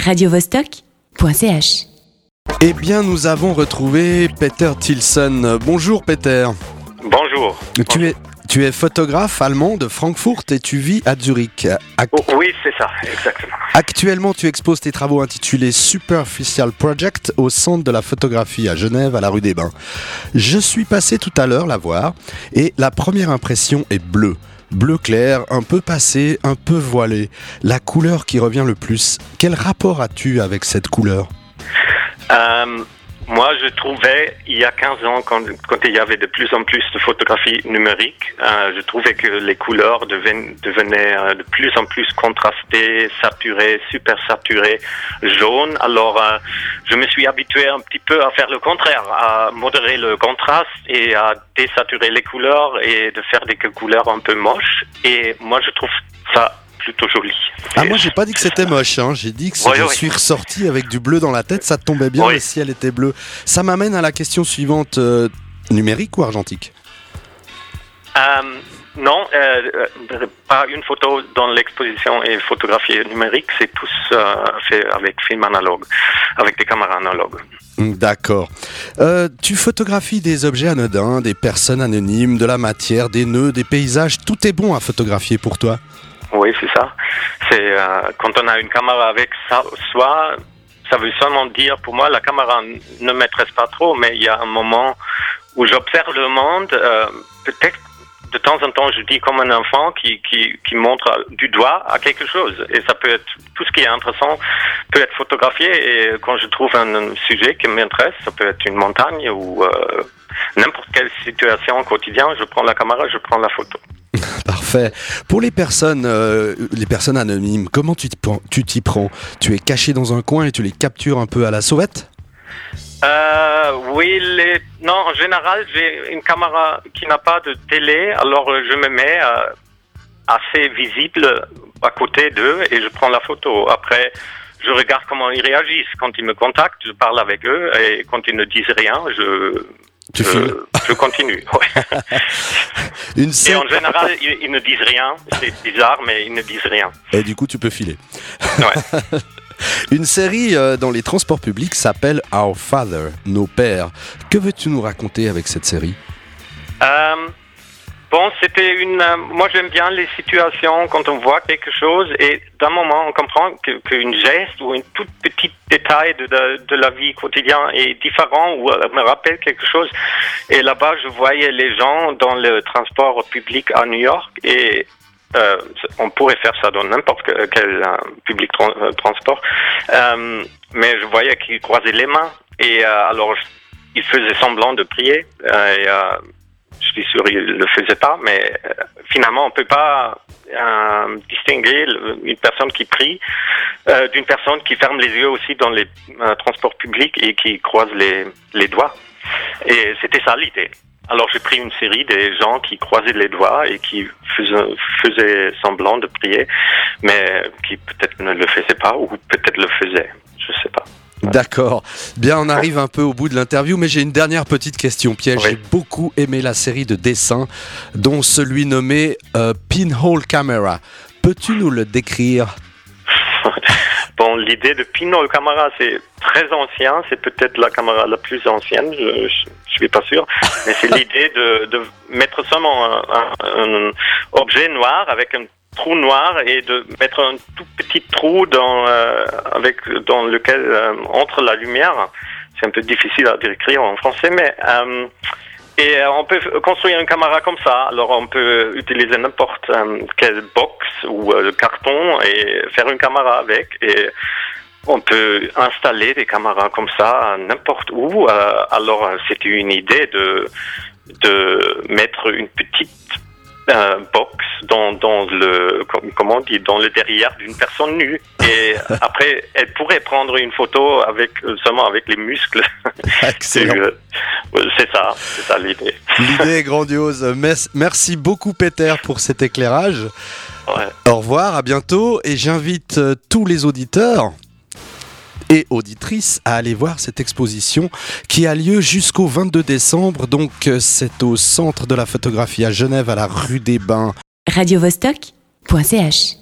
radiovostok.ch. Eh bien, nous avons retrouvé Peter Tilson. Bonjour Peter. Bonjour. Tu es, tu es photographe allemand de Francfort et tu vis à Zurich. Ac- Oh, oui, c'est ça, exactement. Actuellement, tu exposes tes travaux intitulés Superficial Project au Centre de la photographie à Genève, à la rue des Bains. Je suis passé tout à l'heure la voir et la première impression est bleue. Bleu clair, un peu passé, un peu voilé. La couleur qui revient le plus. Quel rapport as-tu avec cette couleur? Euh, moi, je trouvais, il y a 15 ans, quand, il y avait de plus en plus de photographies numériques, euh, je trouvais que les couleurs deven- devenaient euh, de plus en plus contrastées, saturées, super saturées, jaunes. Alors, euh, je me suis habitué un petit peu à faire le contraire, à modérer le contraste et à désaturer les couleurs et de faire des couleurs un peu moches. Et moi, je trouve ça plutôt joli. Ah Et- moi j'ai pas dit que c'était moche, hein. j'ai dit que si Oui, je oui. suis ressorti avec du bleu dans la tête, ça tombait bien Oui. le ciel était bleu. Ça m'amène à la question suivante, euh, numérique ou argentique? Euh, non, euh, pas une photo dans l'exposition est photographiée numérique, c'est tous fait avec film analogue, avec des caméras analogues. Hmm, D'accord. Euh, tu photographies des objets anodins, des personnes anonymes, de la matière, des nœuds, des paysages, tout est bon à photographier pour toi? Oui, c'est ça. C'est euh, quand on a une caméra avec ça, soi, ça veut seulement dire pour moi la caméra ne maîtrise pas trop, mais il y a un moment où j'observe le monde. euh, Peut-être de temps en temps, je dis comme un enfant qui, qui, qui montre du doigt à quelque chose. Et ça peut être tout ce qui est intéressant peut être photographié. Et quand je trouve un, un sujet qui m'intéresse, ça peut être une montagne ou euh, n'importe quelle situation quotidienne, je prends la caméra, je prends la photo. Pour les personnes, euh, les personnes anonymes, comment tu t'y prends- tu es caché dans un coin et tu les captures un peu à la sauvette? Euh, oui, non, en général, j'ai une caméra qui n'a pas de télé, alors euh, je me mets assez visible à côté d'eux et je prends la photo. Après, je regarde comment ils réagissent. Quand ils me contactent, je parle avec eux et quand ils ne disent rien, je, Tu je, files je continue. Une Et en général, ils, ils ne disent rien. C'est bizarre, mais ils ne disent rien. et du coup tu peux filer. Ouais. Une série euh, dans les transports publics s'appelle Our Father, Nos Pères. Que veux-tu nous raconter avec cette série? Euh, bon, c'était une. euh, moi, j'aime bien les situations quand on voit quelque chose et d'un moment, on comprend qu'une geste ou une toute petite détail de, de, la vie quotidienne est différent ou euh, me rappelle quelque chose. Et là-bas, je voyais les gens dans le transport public à New York et euh, on pourrait faire ça dans n'importe que- quel euh, public tran- euh, transport. Mais je voyais qu'ils croisaient les mains et alors ils faisaient semblant de prier. et, je suis sûr qu'ils ne le faisaient pas, mais euh, finalement, on ne peut pas euh, distinguer une personne qui prie euh, d'une personne qui ferme les yeux aussi dans les euh, transports publics et qui croise les, les doigts. Et c'était ça l'idée. Alors j'ai pris une série des gens qui croisaient les doigts et qui faisaient, faisaient semblant de prier, mais qui peut-être ne le faisaient pas ou peut-être le faisaient. Je sais pas. D'accord. Bien, on arrive un peu au bout de l'interview, mais j'ai une dernière petite question piège. Oui. J'ai beaucoup aimé la série de dessins, dont celui nommé euh, Pinhole Camera. Peux-tu nous le décrire? Bon, l'idée de Pinot Camera, c'est très ancien, c'est peut-être la caméra la plus ancienne, je, je, je suis pas sûr, mais c'est l'idée de, de mettre seulement un, un- un objet noir avec un trou noir et de mettre un tout petit trou dans, euh, avec, dans lequel euh, entre la lumière. C'est un peu difficile à décrire en français, mais euh, et on peut construire une caméra comme ça. Alors on peut utiliser n'importe quelle box ou euh, carton et faire une caméra avec. Et on peut installer des caméras comme ça n'importe où. Alors c'était une idée de de mettre une petite comment on dit dans le derrière d'une personne nue et après elle pourrait prendre une photo avec euh, seulement avec les muscles Excellent. euh, c'est ça c'est ça l'idée L'idée est grandiose. Merci beaucoup, Peter, pour cet éclairage. Ouais. Au revoir, à bientôt. Et j'invite euh, tous les auditeurs et auditrices à aller voir cette exposition qui a lieu jusqu'au 22 décembre. Donc, c'est au centre de la photographie à Genève, à la rue des Bains. radiovostok.ch